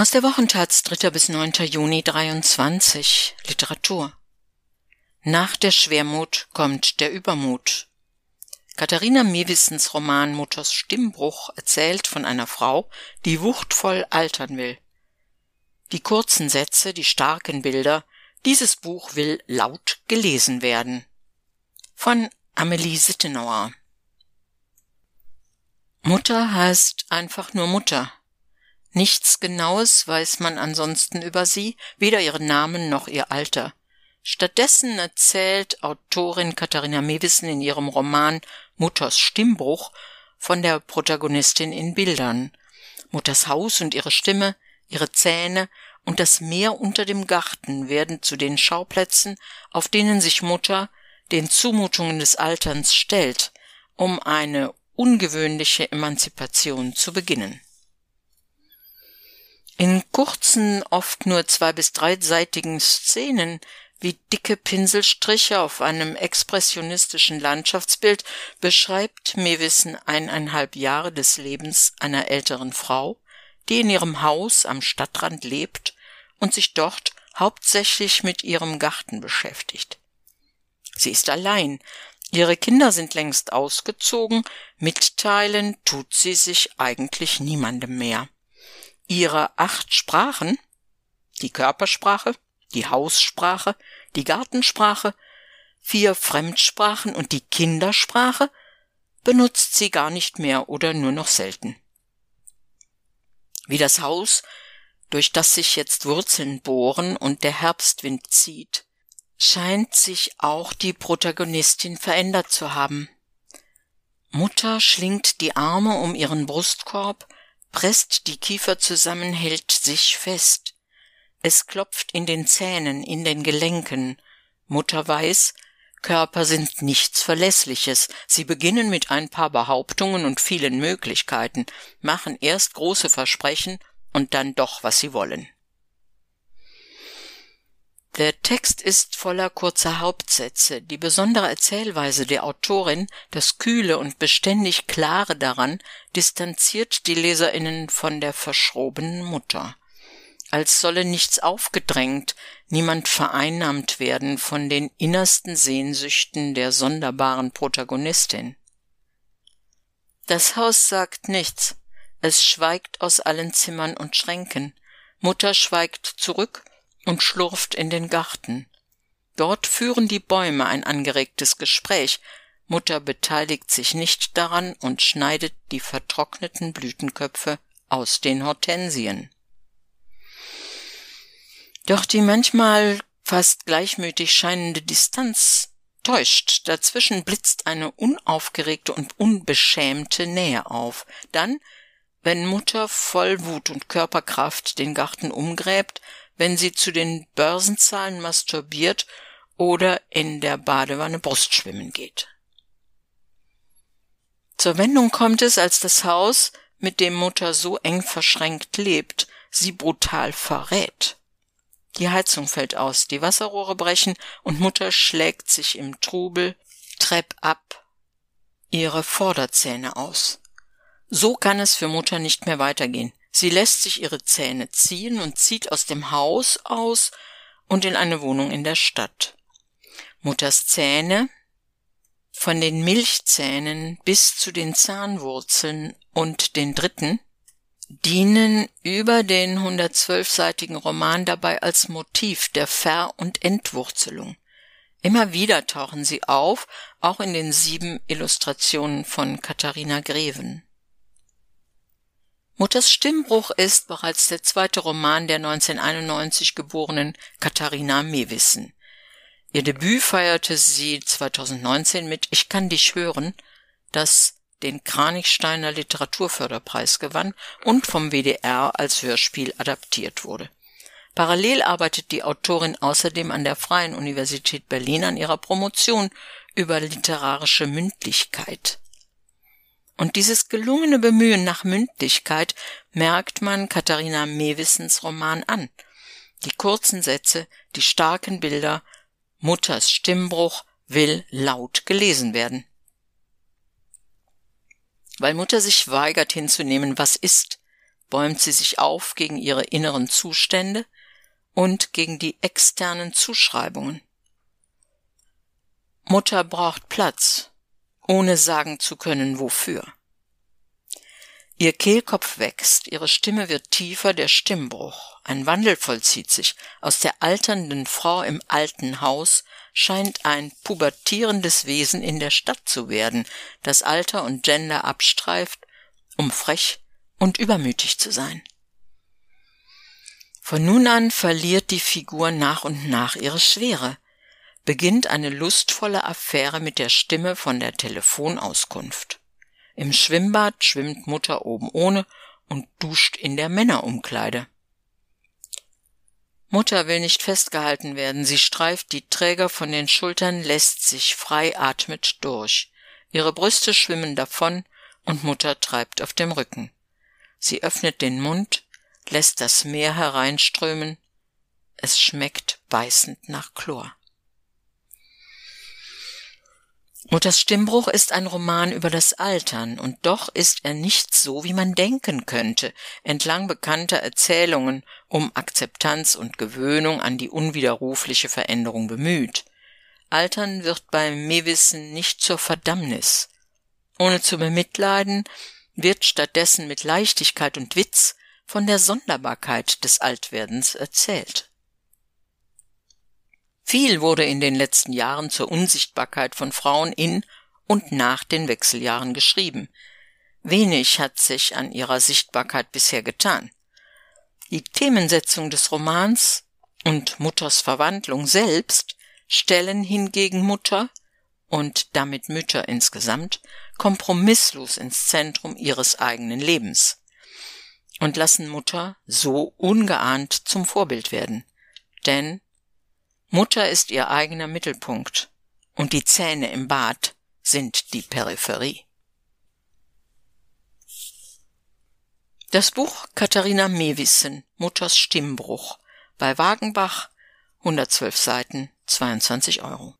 Aus der Wochentaz 3. bis 9. Juni 23 Literatur. Nach der Schwermut kommt der Übermut. Katharina Mewissens Roman Mutters Stimmbruch erzählt von einer Frau, die wuchtvoll altern will. Die kurzen Sätze, die starken Bilder, dieses Buch will laut gelesen werden. Von Amelie Sittenauer. Mutter heißt einfach nur Mutter. Nichts Genaues weiß man ansonsten über sie, weder ihren Namen noch ihr Alter. Stattdessen erzählt Autorin Katharina Mewissen in ihrem Roman Mutters Stimmbruch von der Protagonistin in Bildern. Mutters Haus und ihre Stimme, ihre Zähne und das Meer unter dem Garten werden zu den Schauplätzen, auf denen sich Mutter den Zumutungen des Alterns stellt, um eine ungewöhnliche Emanzipation zu beginnen. In kurzen, oft nur zwei- bis dreiseitigen Szenen wie dicke Pinselstriche auf einem expressionistischen Landschaftsbild beschreibt Mewissen eineinhalb Jahre des Lebens einer älteren Frau, die in ihrem Haus am Stadtrand lebt und sich dort hauptsächlich mit ihrem Garten beschäftigt. Sie ist allein, ihre Kinder sind längst ausgezogen, mitteilen tut sie sich eigentlich niemandem mehr ihre acht Sprachen, die Körpersprache, die Haussprache, die Gartensprache, vier Fremdsprachen und die Kindersprache, benutzt sie gar nicht mehr oder nur noch selten. Wie das Haus, durch das sich jetzt Wurzeln bohren und der Herbstwind zieht, scheint sich auch die Protagonistin verändert zu haben. Mutter schlingt die Arme um ihren Brustkorb, presst die Kiefer zusammen, hält sich fest. Es klopft in den Zähnen, in den Gelenken. Mutter weiß, Körper sind nichts Verlässliches. Sie beginnen mit ein paar Behauptungen und vielen Möglichkeiten, machen erst große Versprechen und dann doch, was sie wollen. Der Text ist voller kurzer Hauptsätze. Die besondere Erzählweise der Autorin, das kühle und beständig klare daran, distanziert die Leserinnen von der verschrobenen Mutter. Als solle nichts aufgedrängt, niemand vereinnahmt werden von den innersten Sehnsüchten der sonderbaren Protagonistin. Das Haus sagt nichts. Es schweigt aus allen Zimmern und Schränken. Mutter schweigt zurück und schlurft in den Garten. Dort führen die Bäume ein angeregtes Gespräch, Mutter beteiligt sich nicht daran und schneidet die vertrockneten Blütenköpfe aus den Hortensien. Doch die manchmal fast gleichmütig scheinende Distanz täuscht, dazwischen blitzt eine unaufgeregte und unbeschämte Nähe auf. Dann, wenn Mutter voll Wut und Körperkraft den Garten umgräbt, wenn sie zu den Börsenzahlen masturbiert oder in der Badewanne Brustschwimmen geht. Zur Wendung kommt es, als das Haus, mit dem Mutter so eng verschränkt lebt, sie brutal verrät. Die Heizung fällt aus, die Wasserrohre brechen und Mutter schlägt sich im Trubel Trepp ab ihre Vorderzähne aus. So kann es für Mutter nicht mehr weitergehen. Sie lässt sich ihre Zähne ziehen und zieht aus dem Haus aus und in eine Wohnung in der Stadt. Mutters Zähne, von den Milchzähnen bis zu den Zahnwurzeln und den dritten, dienen über den 112-seitigen Roman dabei als Motiv der Ver- und Entwurzelung. Immer wieder tauchen sie auf, auch in den sieben Illustrationen von Katharina Greven. Mutters Stimmbruch ist bereits der zweite Roman der 1991 geborenen Katharina Mewissen. Ihr Debüt feierte sie 2019 mit Ich kann dich hören, das den Kranichsteiner Literaturförderpreis gewann und vom WDR als Hörspiel adaptiert wurde. Parallel arbeitet die Autorin außerdem an der Freien Universität Berlin an ihrer Promotion über literarische Mündlichkeit. Und dieses gelungene Bemühen nach Mündlichkeit merkt man Katharina Mewissens Roman an. Die kurzen Sätze, die starken Bilder, Mutters Stimmbruch will laut gelesen werden. Weil Mutter sich weigert hinzunehmen, was ist, bäumt sie sich auf gegen ihre inneren Zustände und gegen die externen Zuschreibungen. Mutter braucht Platz, ohne sagen zu können wofür. Ihr Kehlkopf wächst, ihre Stimme wird tiefer, der Stimmbruch. Ein Wandel vollzieht sich. Aus der alternden Frau im alten Haus scheint ein pubertierendes Wesen in der Stadt zu werden, das Alter und Gender abstreift, um frech und übermütig zu sein. Von nun an verliert die Figur nach und nach ihre Schwere, beginnt eine lustvolle Affäre mit der Stimme von der Telefonauskunft. Im Schwimmbad schwimmt Mutter oben ohne und duscht in der Männerumkleide. Mutter will nicht festgehalten werden, sie streift die Träger von den Schultern, lässt sich frei atmet durch. Ihre Brüste schwimmen davon und Mutter treibt auf dem Rücken. Sie öffnet den Mund, lässt das Meer hereinströmen. Es schmeckt beißend nach Chlor. Mutters Stimmbruch ist ein Roman über das Altern, und doch ist er nicht so, wie man denken könnte, entlang bekannter Erzählungen um Akzeptanz und Gewöhnung an die unwiderrufliche Veränderung bemüht. Altern wird beim Mewissen nicht zur Verdammnis. Ohne zu bemitleiden, wird stattdessen mit Leichtigkeit und Witz von der Sonderbarkeit des Altwerdens erzählt. Viel wurde in den letzten Jahren zur Unsichtbarkeit von Frauen in und nach den Wechseljahren geschrieben. Wenig hat sich an ihrer Sichtbarkeit bisher getan. Die Themensetzung des Romans und Mutters Verwandlung selbst stellen hingegen Mutter und damit Mütter insgesamt kompromisslos ins Zentrum ihres eigenen Lebens und lassen Mutter so ungeahnt zum Vorbild werden. Denn Mutter ist ihr eigener Mittelpunkt und die Zähne im Bad sind die Peripherie. Das Buch Katharina Mewissen, Mutters Stimmbruch, bei Wagenbach, 112 Seiten, 22 Euro.